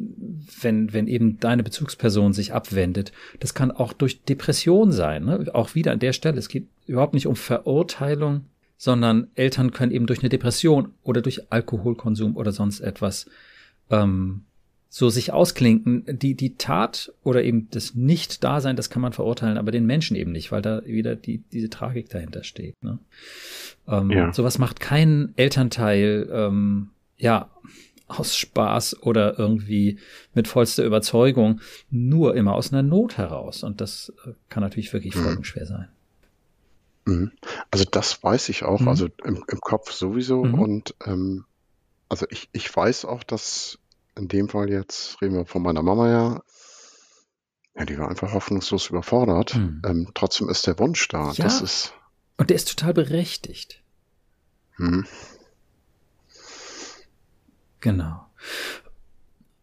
A: wenn, wenn eben deine Bezugsperson sich abwendet, das kann auch durch Depression sein. Ne? Auch wieder an der Stelle, es geht überhaupt nicht um Verurteilung, sondern Eltern können eben durch eine Depression oder durch Alkoholkonsum oder sonst etwas ähm, so sich ausklinken. Die, die Tat oder eben das Nicht-Dasein, das kann man verurteilen, aber den Menschen eben nicht, weil da wieder die, diese Tragik dahinter steht. Ne? Ähm, ja. Sowas macht kein Elternteil, ähm, ja, aus Spaß oder irgendwie mit vollster Überzeugung, nur immer aus einer Not heraus. Und das äh, kann natürlich wirklich mhm. folgenschwer sein.
B: Mhm. Also das weiß ich auch, mhm. also im, im, Kopf sowieso. Mhm. Und ähm, also ich, ich weiß auch, dass in dem Fall jetzt reden wir von meiner Mama ja. Ja, die war einfach hoffnungslos überfordert. Hm. Ähm, trotzdem ist der Wunsch da. Ja. Das ist.
A: Und der ist total berechtigt. Hm. Genau.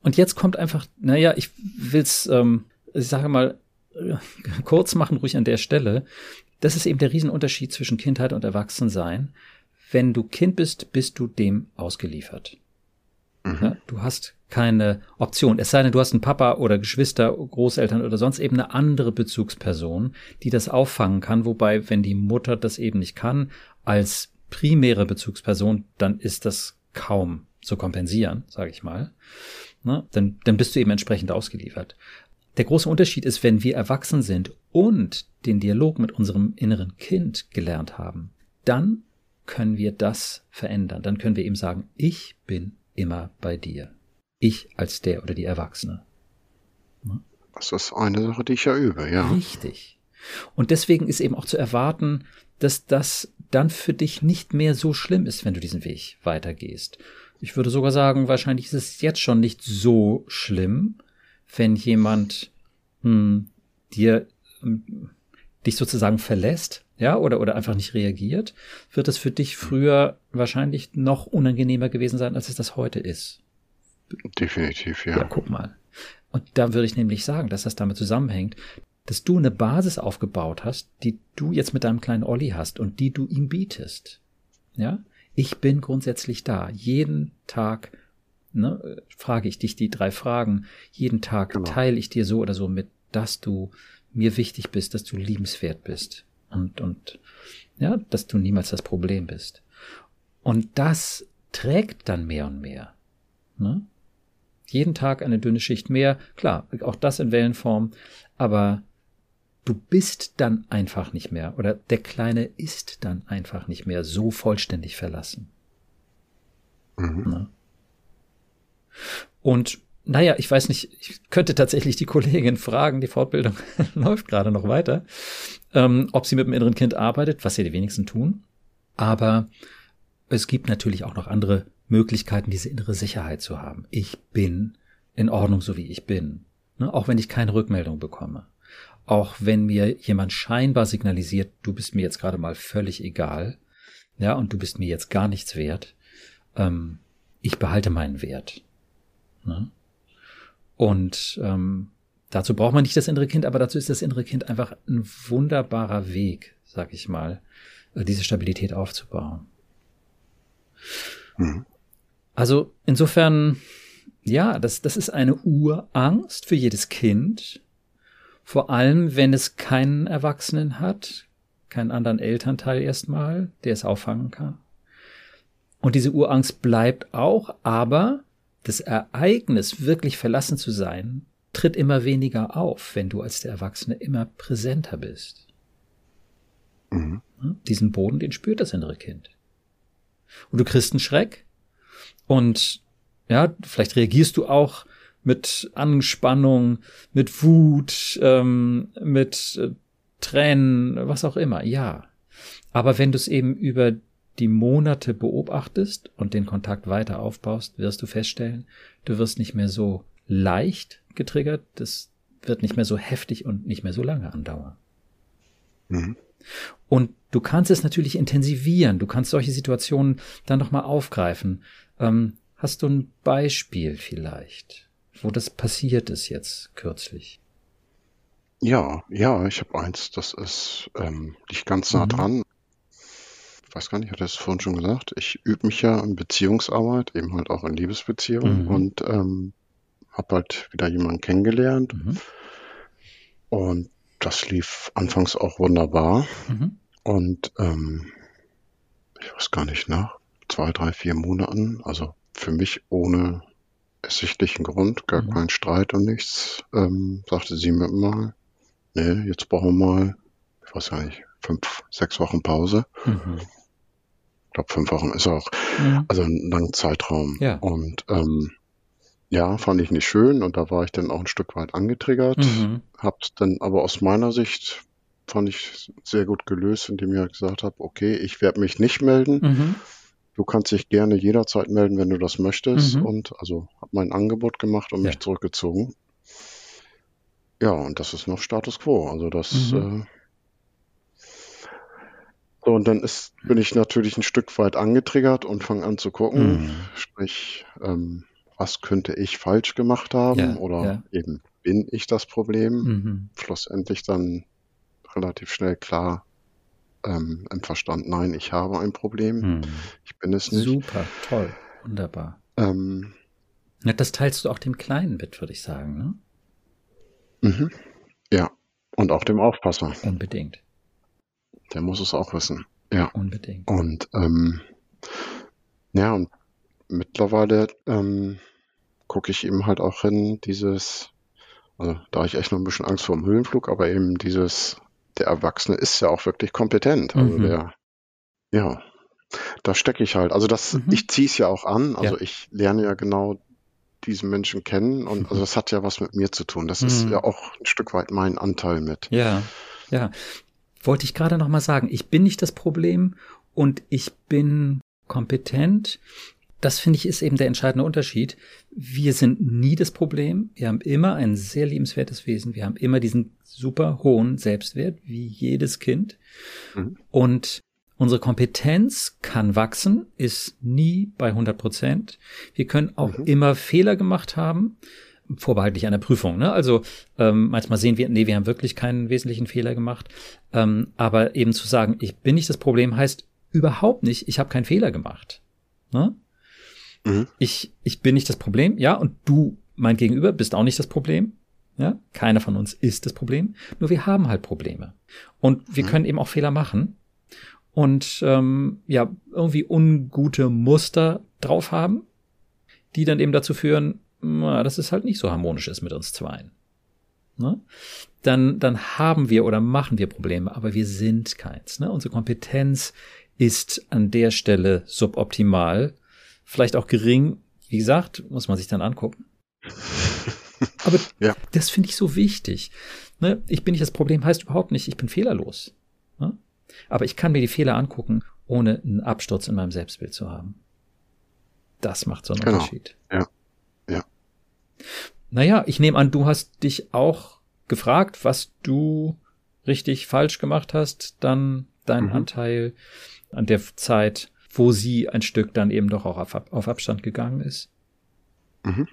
A: Und jetzt kommt einfach, naja, ich will's, ähm, ich sage mal, äh, kurz machen, ruhig an der Stelle. Das ist eben der Riesenunterschied zwischen Kindheit und Erwachsensein. Wenn du Kind bist, bist du dem ausgeliefert. Mhm. Ja, du hast keine Option. Es sei denn, du hast einen Papa oder Geschwister, Großeltern oder sonst eben eine andere Bezugsperson, die das auffangen kann. Wobei, wenn die Mutter das eben nicht kann, als primäre Bezugsperson, dann ist das kaum zu kompensieren, sage ich mal. Ne? Dann, dann bist du eben entsprechend ausgeliefert. Der große Unterschied ist, wenn wir erwachsen sind und den Dialog mit unserem inneren Kind gelernt haben, dann können wir das verändern. Dann können wir ihm sagen, ich bin immer bei dir. Ich als der oder die Erwachsene.
B: Das ist eine Sache, die ich ja übe, ja.
A: Richtig. Und deswegen ist eben auch zu erwarten, dass das dann für dich nicht mehr so schlimm ist, wenn du diesen Weg weitergehst. Ich würde sogar sagen, wahrscheinlich ist es jetzt schon nicht so schlimm, wenn jemand hm, dir hm, dich sozusagen verlässt, ja, oder, oder einfach nicht reagiert, wird es für dich früher wahrscheinlich noch unangenehmer gewesen sein, als es das heute ist.
B: Definitiv, ja. Ja,
A: guck mal. Und da würde ich nämlich sagen, dass das damit zusammenhängt, dass du eine Basis aufgebaut hast, die du jetzt mit deinem kleinen Olli hast und die du ihm bietest. Ja? Ich bin grundsätzlich da. Jeden Tag ne, frage ich dich die drei Fragen. Jeden Tag genau. teile ich dir so oder so mit, dass du mir wichtig bist, dass du liebenswert bist und, und ja, dass du niemals das Problem bist. Und das trägt dann mehr und mehr. Ne? Jeden Tag eine dünne Schicht mehr, klar, auch das in Wellenform, aber du bist dann einfach nicht mehr oder der Kleine ist dann einfach nicht mehr so vollständig verlassen. Mhm. Ne? Und naja, ich weiß nicht, ich könnte tatsächlich die Kollegin fragen, die Fortbildung läuft gerade noch weiter, ähm, ob sie mit dem inneren Kind arbeitet, was ja die wenigsten tun. Aber es gibt natürlich auch noch andere Möglichkeiten, diese innere Sicherheit zu haben. Ich bin in Ordnung, so wie ich bin. Ne? Auch wenn ich keine Rückmeldung bekomme. Auch wenn mir jemand scheinbar signalisiert, du bist mir jetzt gerade mal völlig egal. Ja, und du bist mir jetzt gar nichts wert. Ähm, ich behalte meinen Wert. Ne? Und ähm, dazu braucht man nicht das innere Kind, aber dazu ist das innere Kind einfach ein wunderbarer Weg, sag ich mal, äh, diese Stabilität aufzubauen. Mhm. Also insofern, ja, das, das ist eine Urangst für jedes Kind. Vor allem, wenn es keinen Erwachsenen hat, keinen anderen Elternteil erstmal, der es auffangen kann. Und diese Urangst bleibt auch, aber das Ereignis, wirklich verlassen zu sein, tritt immer weniger auf, wenn du als der Erwachsene immer präsenter bist. Mhm. Diesen Boden, den spürt das innere Kind. Und du kriegst einen Schreck und ja, vielleicht reagierst du auch mit Anspannung, mit Wut, ähm, mit äh, Tränen, was auch immer, ja. Aber wenn du es eben über die Monate beobachtest und den Kontakt weiter aufbaust, wirst du feststellen, du wirst nicht mehr so leicht getriggert, das wird nicht mehr so heftig und nicht mehr so lange andauern. Mhm. Und du kannst es natürlich intensivieren, du kannst solche Situationen dann nochmal aufgreifen. Ähm, hast du ein Beispiel vielleicht, wo das passiert ist jetzt kürzlich?
B: Ja, ja, ich habe eins, das ist, ähm, liegt ganz nah
A: Mhm.
B: dran. Ich weiß gar nicht, hatte ich es vorhin schon gesagt. Ich übe mich ja in Beziehungsarbeit, eben halt auch in Liebesbeziehungen
A: Mhm.
B: und ähm, habe halt wieder jemanden kennengelernt
A: Mhm.
B: und das lief anfangs auch wunderbar
A: Mhm.
B: und ähm, ich weiß gar nicht, nach zwei, drei, vier Monaten, also für mich ohne ersichtlichen Grund, gar
A: Mhm.
B: kein Streit und nichts, ähm, sagte sie mir mal, nee, jetzt brauchen wir mal, ich weiß gar nicht, fünf, sechs Wochen Pause.
A: Mhm.
B: Ich glaube, fünf Wochen ist auch,
A: Mhm.
B: also ein langer Zeitraum.
A: Ja.
B: Und ähm, ja, fand ich nicht schön und da war ich dann auch ein Stück weit angetriggert.
A: Mhm.
B: Hab's dann aber aus meiner Sicht fand ich sehr gut gelöst, indem ich halt gesagt habe, okay, ich werde mich nicht melden. Du kannst dich gerne jederzeit melden, wenn du das möchtest.
A: Mhm.
B: Und also habe mein Angebot gemacht und
A: Ja.
B: mich zurückgezogen. Ja, und das ist noch Status quo. Also das
A: Mhm.
B: äh, so, und dann ist, bin ich natürlich ein Stück weit angetriggert und fange an zu gucken,
A: Mhm.
B: sprich, ähm, was könnte ich falsch gemacht haben
A: Ja,
B: oder
A: ja.
B: eben bin ich das Problem?
A: Mhm.
B: Schlussendlich dann relativ schnell klar ähm, im Verstand, nein, ich habe ein Problem,
A: Mhm.
B: ich bin es nicht.
A: Super, toll, wunderbar.
B: Ähm,
A: Ja, das teilst du auch dem Kleinen mit, würde ich sagen, ne?
B: mhm. Ja, und auch dem Aufpasser,
A: Unbedingt,
B: der muss es auch wissen. Ja,
A: unbedingt.
B: und ähm, ja, und mittlerweile ähm, gucke ich eben halt auch hin, dieses, also da ich echt noch ein bisschen Angst vor dem Höhenflug, aber eben dieses, der Erwachsene ist ja auch wirklich kompetent. Also
A: Mhm.
B: der, ja, da stecke ich halt. Also das,
A: Mhm.
B: ich ziehe es ja auch an. Also
A: Ja.
B: ich lerne ja genau diesen Menschen kennen und also das hat ja was mit mir zu tun. Das ist
A: Mhm.
B: ja auch ein Stück weit mein Anteil mit.
A: Ja, ja. Wollte ich gerade noch mal sagen, ich bin nicht das Problem und ich bin kompetent. Das finde ich ist eben der entscheidende Unterschied. Wir sind nie das Problem. Wir haben immer ein sehr liebenswertes Wesen. Wir haben immer diesen super hohen Selbstwert, wie jedes Kind.
B: Mhm.
A: Und unsere Kompetenz kann wachsen, ist nie bei 100 Prozent. Wir können auch
B: Mhm.
A: immer Fehler gemacht haben, vorbehaltlich einer Prüfung. Ne? Also ähm, manchmal sehen wir, nee, wir haben wirklich keinen wesentlichen Fehler gemacht. Ähm, aber eben zu sagen, ich bin nicht das Problem, heißt überhaupt nicht, ich habe keinen Fehler gemacht. Ne?
B: Mhm.
A: Ich, ich bin nicht das Problem, ja, und du, mein Gegenüber, bist auch nicht das Problem. Ja, keiner von uns ist das Problem. Nur wir haben halt Probleme. Und wir
B: Mhm.
A: können eben auch Fehler machen und ähm, ja, irgendwie ungute Muster drauf haben, die dann eben dazu führen, na, dass es halt nicht so harmonisch ist mit uns zweien. Ne? Dann, dann haben wir oder machen wir Probleme, aber wir sind keins. Ne? Unsere Kompetenz ist an der Stelle suboptimal, vielleicht auch gering. Wie gesagt, muss man sich dann angucken. Aber
B: Ja.
A: das finde ich so wichtig. Ne? Ich bin nicht das Problem, heißt überhaupt nicht, ich bin fehlerlos. Ne? Aber ich kann mir die Fehler angucken, ohne einen Absturz in meinem Selbstbild zu haben. Das macht so einen
B: Genau.
A: Unterschied.
B: Ja. Ja.
A: Naja, ich nehme an, du hast dich auch gefragt, was du richtig falsch gemacht hast, dann dein
B: Mhm.
A: Anteil an der Zeit, wo sie ein Stück dann eben doch auch auf, auf Abstand gegangen ist.
B: Mhm.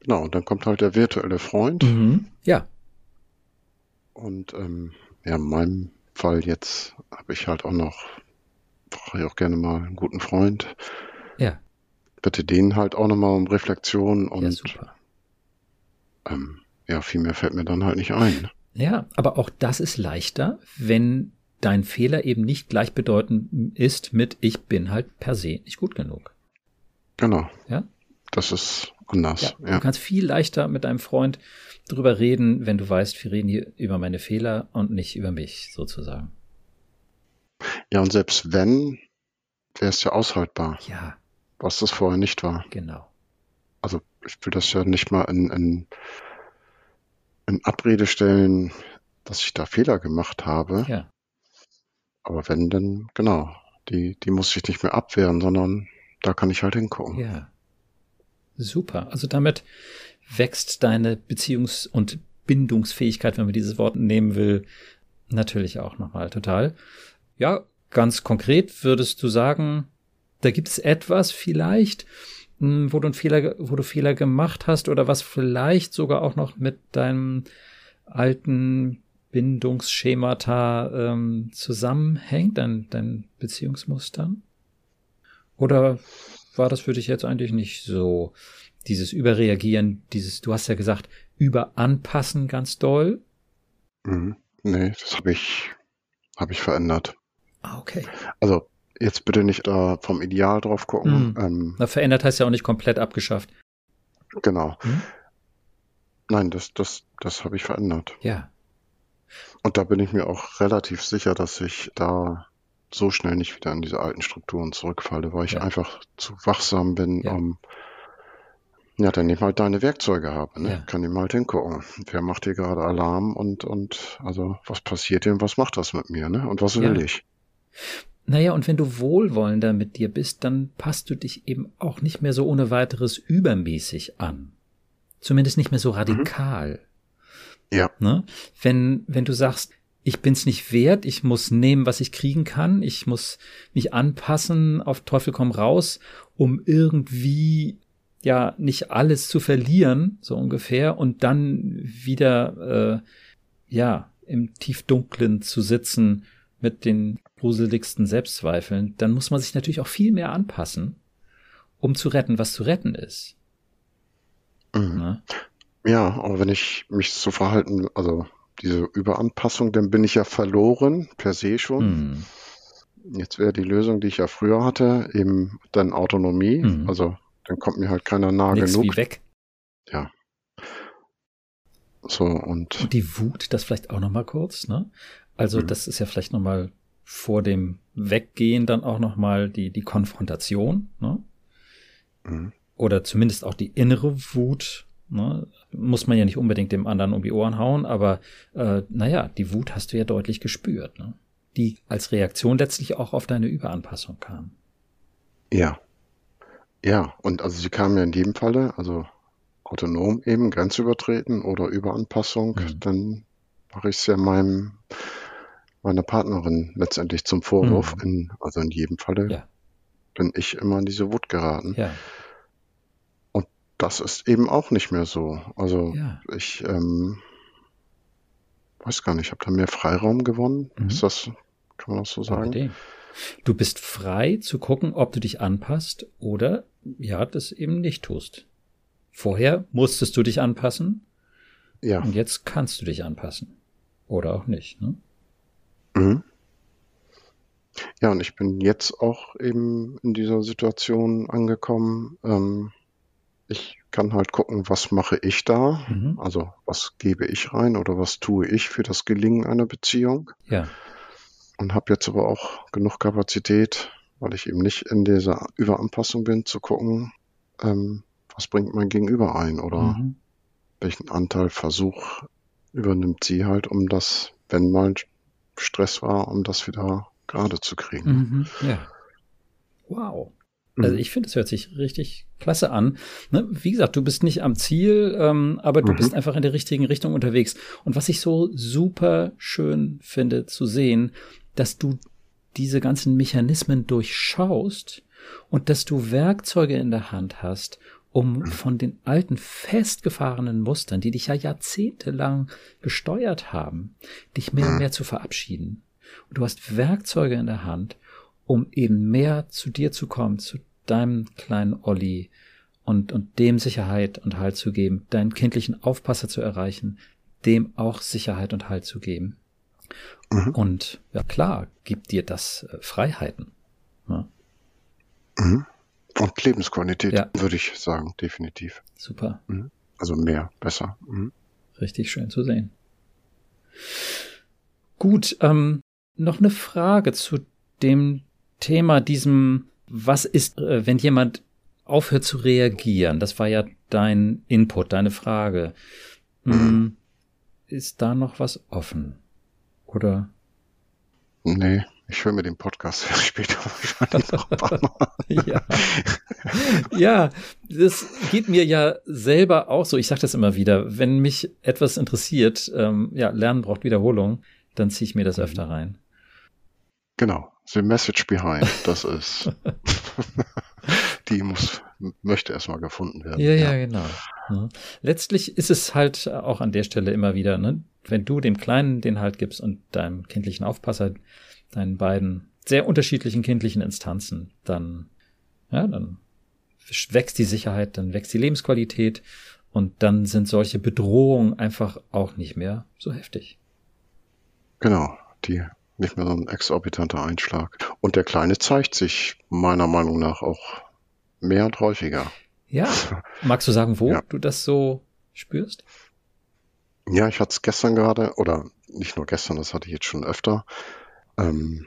B: Genau, und dann kommt halt der virtuelle Freund.
A: Mhm. Ja,
B: Und ähm, ja, in meinem Fall jetzt habe ich halt auch noch, brauche ich auch gerne mal einen guten Freund.
A: ja,
B: Bitte den halt auch nochmal um Reflexion
A: ja,
B: und
A: super.
B: ähm, ja, viel mehr fällt mir dann halt nicht ein.
A: Ja, aber auch das ist leichter, wenn dein Fehler eben nicht gleichbedeutend ist mit ich bin halt per se nicht gut genug.
B: Genau.
A: Ja?
B: Das ist anders.
A: Ja,
B: Ja.
A: Du kannst viel leichter mit deinem Freund drüber reden, wenn du weißt, wir reden hier über meine Fehler und nicht über mich sozusagen.
B: Ja, und selbst wenn, wäre es ja aushaltbar,
A: Ja,
B: was das vorher nicht war.
A: genau.
B: Also ich will das ja nicht mal in, in, in Abrede stellen, dass ich da Fehler gemacht habe.
A: Ja,
B: Aber wenn, dann, genau, die, die muss ich nicht mehr abwehren, sondern da kann ich halt hingucken.
A: ja. Super. Also damit wächst deine Beziehungs- und Bindungsfähigkeit, wenn man dieses Wort nehmen will, natürlich auch nochmal total. Ja, ganz konkret würdest du sagen, da gibt es etwas vielleicht, mh, wo du einen Fehler, wo du Fehler gemacht hast oder was vielleicht sogar auch noch mit deinem alten Bindungsschemata ähm, zusammenhängt, dein, dein Beziehungsmustern? Oder war das für dich jetzt eigentlich nicht so? Dieses Überreagieren, dieses, du hast ja gesagt, Überanpassen ganz doll?
B: Mhm. Nee, das habe ich, habe ich verändert.
A: Ah, okay.
B: Also jetzt bitte nicht da vom Ideal drauf gucken.
A: Mhm. Ähm, Na, verändert heißt ja auch nicht komplett abgeschafft.
B: Genau. Mhm. Nein, das, das, das habe ich verändert.
A: Ja.
B: Und da bin ich mir auch relativ sicher, dass ich da so schnell nicht wieder in diese alten Strukturen zurückfalle, weil ich ja. einfach zu wachsam bin, ja. um ja, dann ich halt deine Werkzeuge habe, ne? Ja. Kann ich mal halt hingucken. Wer macht hier gerade Alarm und, und also was passiert hier und was macht das mit mir, ne? Und was will ja. ich?
A: Naja, und wenn du wohlwollender mit dir bist, dann passt du dich eben auch nicht mehr so ohne weiteres übermäßig an. Zumindest nicht mehr so mhm. radikal.
B: Mhm. Ja.
A: Ne? Wenn, wenn du sagst, ich bin's nicht wert, ich muss nehmen, was ich kriegen kann, ich muss mich anpassen, auf Teufel komm raus, um irgendwie ja nicht alles zu verlieren, so ungefähr, und dann wieder äh, ja im Tiefdunklen zu sitzen mit den gruseligsten Selbstzweifeln, dann muss man sich natürlich auch viel mehr anpassen, um zu retten, was zu retten ist.
B: Mhm. Ja, aber wenn ich mich so verhalten, also diese Überanpassung, dann bin ich ja verloren, per se schon. Mhm. Jetzt wäre die Lösung, die ich ja früher hatte, eben dann Autonomie. Mhm. Also dann kommt mir halt keiner nah Nix genug.
A: Wie weg.
B: Ja. So und,
A: und die Wut, das vielleicht auch noch mal kurz, ne? Also mhm. das ist ja vielleicht noch mal vor dem Weggehen dann auch noch mal die die Konfrontation, ne? Mhm. Oder zumindest auch die innere Wut, ne? Muss man ja nicht unbedingt dem anderen um die Ohren hauen, aber äh, naja, die Wut hast du ja deutlich gespürt, ne? Die als Reaktion letztlich auch auf deine Überanpassung kam.
B: Ja. Ja, und also sie kamen ja in jedem Falle, also autonom eben, Grenzübertreten oder Überanpassung, mhm. dann mache ich es ja meinem, meiner Partnerin letztendlich zum Vorwurf. Mhm. In, also in jedem Falle ja. bin ich immer in diese Wut geraten.
A: Ja.
B: Das ist eben auch nicht mehr so. Also ja. ich ähm, weiß gar nicht, ich habe da mehr Freiraum gewonnen. Mhm. Ist das, kann man das so sagen?
A: Du bist frei zu gucken, ob du dich anpasst oder ja, das eben nicht tust. Vorher musstest du dich anpassen.
B: Ja.
A: Und jetzt kannst du dich anpassen. Oder auch nicht, ne?
B: Mhm. Ja, und ich bin jetzt auch eben in dieser Situation angekommen. Ähm, ich kann halt gucken, was mache ich da? Mhm. Also, was gebe ich rein oder was tue ich für das Gelingen einer Beziehung?
A: Ja
B: und habe jetzt aber auch genug Kapazität, weil ich eben nicht in dieser Überanpassung bin, zu gucken, ähm, was bringt mein Gegenüber ein oder mhm. welchen Anteil Versuch übernimmt sie halt, um das, wenn mal Stress war, um das wieder gerade zu kriegen.
A: Mhm, ja. Wow. Also mhm. ich finde, es hört sich richtig klasse an. Ne? Wie gesagt, du bist nicht am Ziel, ähm, aber du mhm. bist einfach in der richtigen Richtung unterwegs. Und was ich so super schön finde zu sehen, dass du diese ganzen Mechanismen durchschaust und dass du Werkzeuge in der Hand hast, um von den alten festgefahrenen Mustern, die dich ja jahrzehntelang gesteuert haben, dich mehr und mehr zu verabschieden. Und du hast Werkzeuge in der Hand, um eben mehr zu dir zu kommen, zu deinem kleinen Olli und, und dem Sicherheit und Halt zu geben, deinen kindlichen Aufpasser zu erreichen, dem auch Sicherheit und Halt zu geben. Mhm. Und ja klar, gibt dir das äh, Freiheiten. Ja.
B: Mhm. Und Lebensqualität, ja. würde ich sagen, definitiv.
A: Super.
B: Mhm. Also mehr, besser. Mhm.
A: Richtig schön zu sehen. Gut, ähm, noch eine Frage zu dem Thema, diesem, was ist, äh, wenn jemand aufhört zu reagieren? Das war ja dein Input, deine Frage. Hm, ist da noch was offen? Oder?
B: Nee, ich höre mir den Podcast später wahrscheinlich noch
A: ja. ja, das geht mir ja selber auch so. Ich sage das immer wieder. Wenn mich etwas interessiert, ähm, ja, Lernen braucht Wiederholung, dann ziehe ich mir das mhm. öfter rein.
B: Genau. The message behind, das ist, die muss, möchte erstmal gefunden werden.
A: Ja, ja, ja genau. Letztlich ist es halt auch an der Stelle immer wieder, ne? wenn du dem Kleinen den Halt gibst und deinem kindlichen Aufpasser, deinen beiden sehr unterschiedlichen kindlichen Instanzen, dann, ja, dann wächst die Sicherheit, dann wächst die Lebensqualität und dann sind solche Bedrohungen einfach auch nicht mehr so heftig.
B: Genau, die nicht mehr so ein exorbitanter Einschlag. Und der Kleine zeigt sich meiner Meinung nach auch mehr und häufiger.
A: Ja. Magst du sagen, wo ja. du das so spürst?
B: Ja, ich hatte es gestern gerade, oder nicht nur gestern, das hatte ich jetzt schon öfter. Ähm,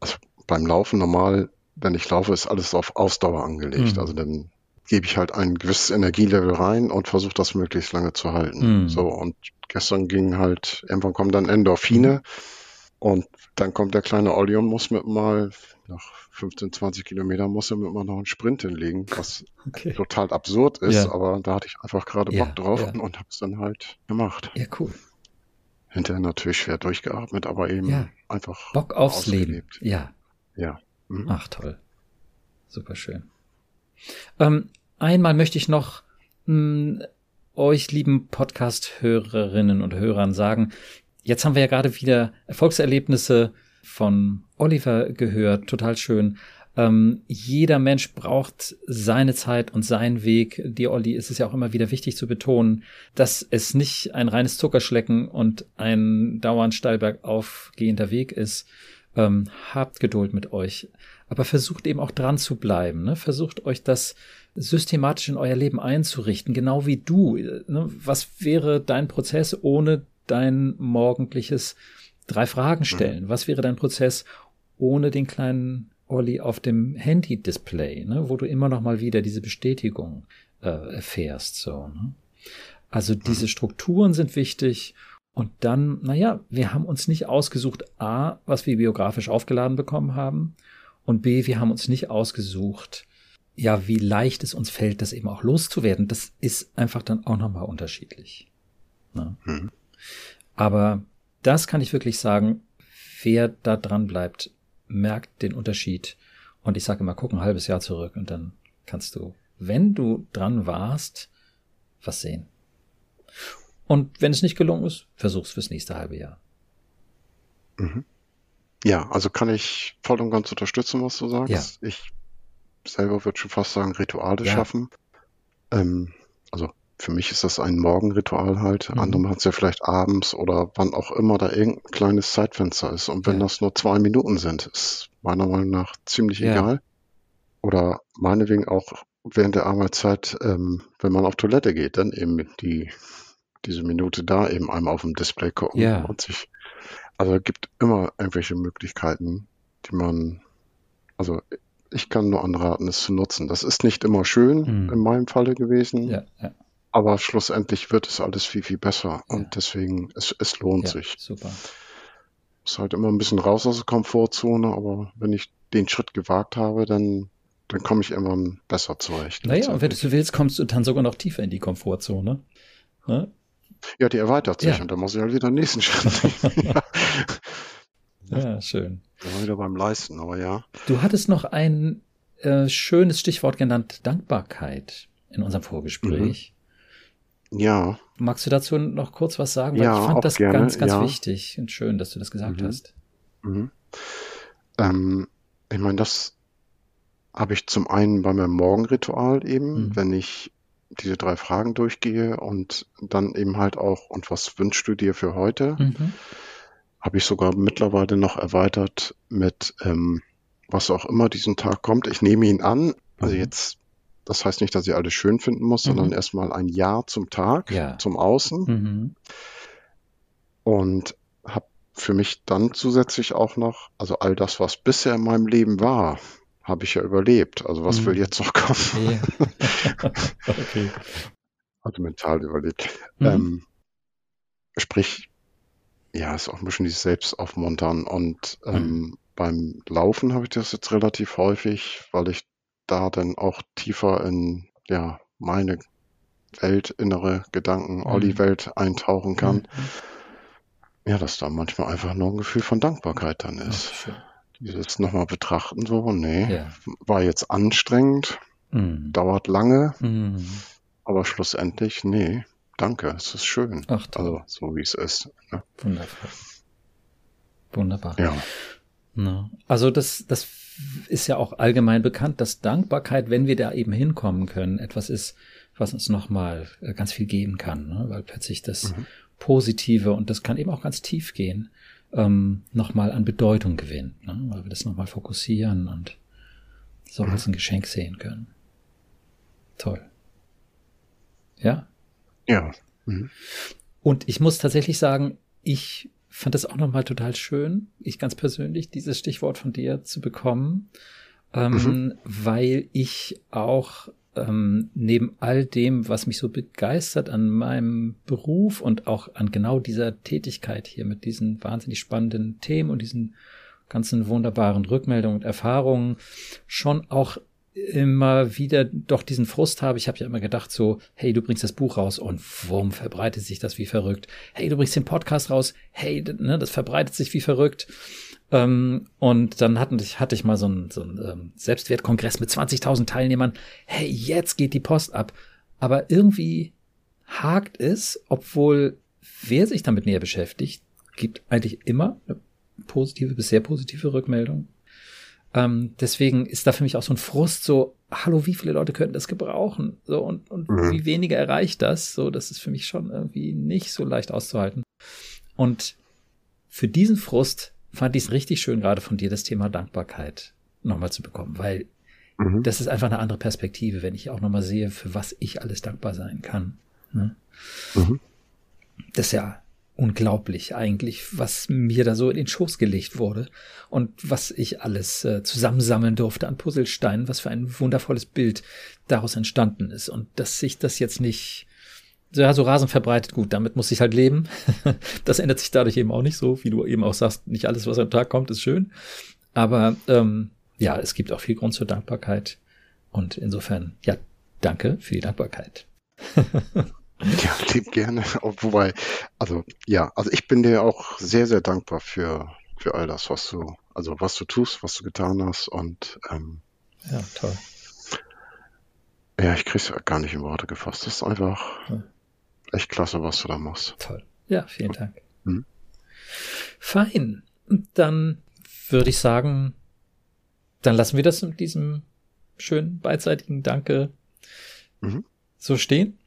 B: also beim Laufen normal, wenn ich laufe, ist alles auf Ausdauer angelegt. Mhm. Also dann gebe ich halt ein gewisses Energielevel rein und versuche das möglichst lange zu halten. Mhm. So, und gestern ging halt, irgendwann kommen dann Endorphine und dann kommt der kleine Olli und muss mit mal nach 15, 20 Kilometern muss er mit mal noch einen Sprint hinlegen, was okay. total absurd ist, ja. aber da hatte ich einfach gerade Bock ja, drauf ja. und habe es dann halt gemacht.
A: Ja, cool.
B: Hinterher natürlich schwer durchgeatmet, aber eben einfach
A: Bock aufs Leben. Ja.
B: Ja.
A: Mhm. Ach toll. Super schön. Ähm, einmal möchte ich noch mh, hm, euch lieben Podcast-Hörerinnen und Hörern sagen, jetzt haben wir ja gerade wieder Erfolgserlebnisse von Oliver gehört, total schön. Ähm, jeder Mensch braucht seine Zeit und seinen Weg. Die Olli ist es ja auch immer wieder wichtig zu betonen, dass es nicht ein reines Zuckerschlecken und ein dauernd steil bergaufgehender Weg ist. Ähm, habt Geduld mit euch aber versucht eben auch dran zu bleiben. Ne? Versucht euch das systematisch in euer Leben einzurichten, genau wie du. Ne? Was wäre dein Prozess ohne dein morgendliches drei Fragen stellen? Mhm. Was wäre dein Prozess ohne den kleinen Olli auf dem Handy-Display, ne? wo du immer noch mal wieder diese Bestätigung äh, erfährst? So, ne? Also diese mhm. Strukturen sind wichtig. Und dann, naja, wir haben uns nicht ausgesucht, A, was wir biografisch aufgeladen bekommen haben, und B, wir haben uns nicht ausgesucht, ja, wie leicht es uns fällt, das eben auch loszuwerden. Das ist einfach dann auch nochmal unterschiedlich. Ne? Mhm. Aber das kann ich wirklich sagen, wer da dran bleibt, merkt den Unterschied. Und ich sage immer, guck ein halbes Jahr zurück und dann kannst du, wenn du dran warst, was sehen. Und wenn es nicht gelungen ist, versuch's fürs nächste halbe Jahr.
B: Mhm. Ja, also kann ich voll und ganz unterstützen, was du sagst. Ja. Ich selber würde schon fast sagen, Rituale ja. schaffen. Ähm, also für mich ist das ein Morgenritual halt. Mhm. Andere machen es ja vielleicht abends oder wann auch immer da irgendein kleines Zeitfenster ist. Und wenn ja. das nur zwei Minuten sind, ist meiner Meinung nach ziemlich ja. egal. Oder meinetwegen auch während der Arbeitszeit, ähm, wenn man auf Toilette geht, dann eben die, diese Minute da eben einmal auf dem Display gucken ja. und sich also es gibt immer irgendwelche Möglichkeiten, die man, also ich kann nur anraten, es zu nutzen. Das ist nicht immer schön mhm. in meinem Falle gewesen, ja, ja. Aber schlussendlich wird es alles viel, viel besser ja. und deswegen, es, es lohnt sich.
A: Super.
B: Ist halt immer ein bisschen raus aus der Komfortzone, aber wenn ich den Schritt gewagt habe, dann, dann komme ich immer besser zurecht.
A: Naja, und wenn du willst, kommst du dann sogar noch tiefer in die Komfortzone. Ne?
B: Ja, die erweitert sich ja. und dann muss ich halt wieder den nächsten Schritt
A: nehmen. ja. ja, schön.
B: Da wieder beim Leisten, aber ja.
A: Du hattest noch ein äh, schönes Stichwort genannt, Dankbarkeit in unserem Vorgespräch.
B: Mhm. Ja.
A: Magst du dazu noch kurz was sagen?
B: Weil ja,
A: ich fand das
B: gerne.
A: ganz, ganz
B: ja.
A: wichtig und schön, dass du das gesagt
B: mhm.
A: hast.
B: Mhm. Ähm, ich meine, das habe ich zum einen bei meinem Morgenritual eben, mhm. wenn ich diese drei Fragen durchgehe und dann eben halt auch, und was wünschst du dir für heute? Mhm. Habe ich sogar mittlerweile noch erweitert mit, ähm, was auch immer diesen Tag kommt. Ich nehme ihn an. Also mhm. jetzt, das heißt nicht, dass ich alles schön finden muss, mhm. sondern erstmal ein Ja zum Tag, ja. zum Außen. Mhm. Und habe für mich dann zusätzlich auch noch, also all das, was bisher in meinem Leben war, habe ich ja überlebt. Also was mhm. will jetzt noch kommen? Ja. okay. Also mental überlebt. Mhm. Ähm, sprich, ja, ist auch ein bisschen dieses Selbstaufmuntern. Und ähm, mhm. beim Laufen habe ich das jetzt relativ häufig, weil ich da dann auch tiefer in ja, meine Welt, innere Gedanken, mhm. Olli-Welt eintauchen kann. Mhm. Ja, dass da manchmal einfach nur ein Gefühl von Dankbarkeit dann ist. Ach, dieses nochmal betrachten, so, nee, ja. war jetzt anstrengend, mhm. dauert lange, mhm. aber schlussendlich, nee, danke, es ist schön.
A: Ach.
B: Also, so wie es ist. Ne?
A: Wundervoll. Wunderbar.
B: Ja.
A: Na, also das, das ist ja auch allgemein bekannt, dass Dankbarkeit, wenn wir da eben hinkommen können, etwas ist, was uns nochmal äh, ganz viel geben kann, ne? weil plötzlich das mhm. Positive und das kann eben auch ganz tief gehen, ähm, nochmal an Bedeutung gewinnt, ne? weil wir das nochmal fokussieren und so mhm. als ein Geschenk sehen können. Toll. Ja.
B: Ja. Mhm.
A: Und ich muss tatsächlich sagen, ich fand das auch nochmal total schön, ich ganz persönlich, dieses Stichwort von dir zu bekommen, ähm, mhm. weil ich auch ähm, neben all dem, was mich so begeistert an meinem Beruf und auch an genau dieser Tätigkeit hier mit diesen wahnsinnig spannenden Themen und diesen ganzen wunderbaren Rückmeldungen und Erfahrungen, schon auch immer wieder doch diesen Frust habe. Ich habe ja immer gedacht so, hey, du bringst das Buch raus und wumm, verbreitet sich das wie verrückt. Hey, du bringst den Podcast raus, hey, ne, das verbreitet sich wie verrückt. Ähm, und dann hatten, hatte ich mal so einen, so einen ähm, Selbstwertkongress mit 20.000 Teilnehmern. Hey, jetzt geht die Post ab. Aber irgendwie hakt es, obwohl wer sich damit näher beschäftigt, gibt eigentlich immer eine positive bis sehr positive Rückmeldung. Ähm, deswegen ist da für mich auch so ein Frust, so, hallo, wie viele Leute könnten das gebrauchen? So, und, und mhm. wie weniger erreicht das? So, das ist für mich schon irgendwie nicht so leicht auszuhalten. Und für diesen Frust fand ich es richtig schön, gerade von dir das Thema Dankbarkeit nochmal zu bekommen, weil mhm. das ist einfach eine andere Perspektive, wenn ich auch nochmal sehe, für was ich alles dankbar sein kann. Ne? Mhm. Das ist ja unglaublich eigentlich, was mir da so in den Schoß gelegt wurde und was ich alles äh, zusammensammeln durfte an Puzzlesteinen, was für ein wundervolles Bild daraus entstanden ist und dass sich das jetzt nicht ja, so rasend verbreitet, gut, damit muss ich halt leben. das ändert sich dadurch eben auch nicht so, wie du eben auch sagst, nicht alles, was am Tag kommt, ist schön. Aber ähm, ja, es gibt auch viel Grund zur Dankbarkeit. Und insofern, ja, danke für die Dankbarkeit.
B: Ja, lieb gerne. Wobei, also ja, also ich bin dir auch sehr, sehr dankbar für, für all das, was du, also was du tust, was du getan hast und ähm,
A: ja, toll.
B: Ja, ich krieg's ja gar nicht in Worte gefasst. Das ist einfach ja. echt klasse, was du da machst.
A: Toll. Ja, vielen Dank. Hm? Fein. Dann würde ich sagen, dann lassen wir das mit diesem schönen beidseitigen Danke mhm. so stehen.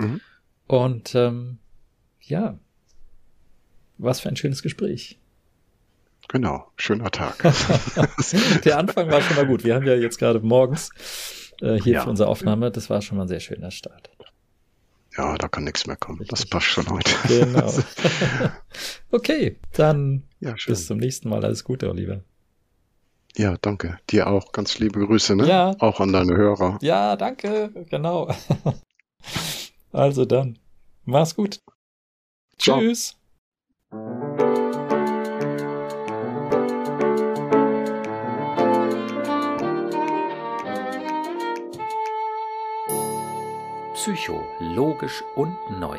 A: Mhm. Und ähm, ja, was für ein schönes Gespräch.
B: Genau, schöner Tag.
A: Der Anfang war schon mal gut. Wir haben ja jetzt gerade morgens äh, hier ja. für unsere Aufnahme. Das war schon mal ein sehr schöner Start.
B: Ja, da kann nichts mehr kommen. Richtig. Das passt schon heute.
A: Genau. okay, dann ja, bis zum nächsten Mal. Alles Gute, Oliver.
B: Ja, danke. Dir auch. Ganz liebe Grüße, ne? Ja. Auch an deine Hörer.
A: Ja, danke. Genau. Also dann, mach's gut. Ciao. Tschüss. Psycho, logisch und neu.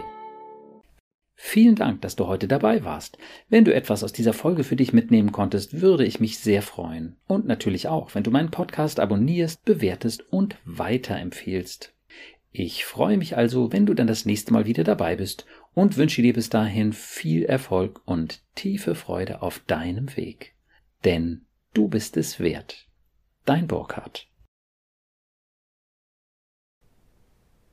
A: Vielen Dank, dass du heute dabei warst. Wenn du etwas aus dieser Folge für dich mitnehmen konntest, würde ich mich sehr freuen. Und natürlich auch, wenn du meinen Podcast abonnierst, bewertest und weiterempfehlst. Ich freue mich also, wenn du dann das nächste Mal wieder dabei bist und wünsche dir bis dahin viel Erfolg und tiefe Freude auf deinem Weg. Denn du bist es wert. Dein Burkhardt.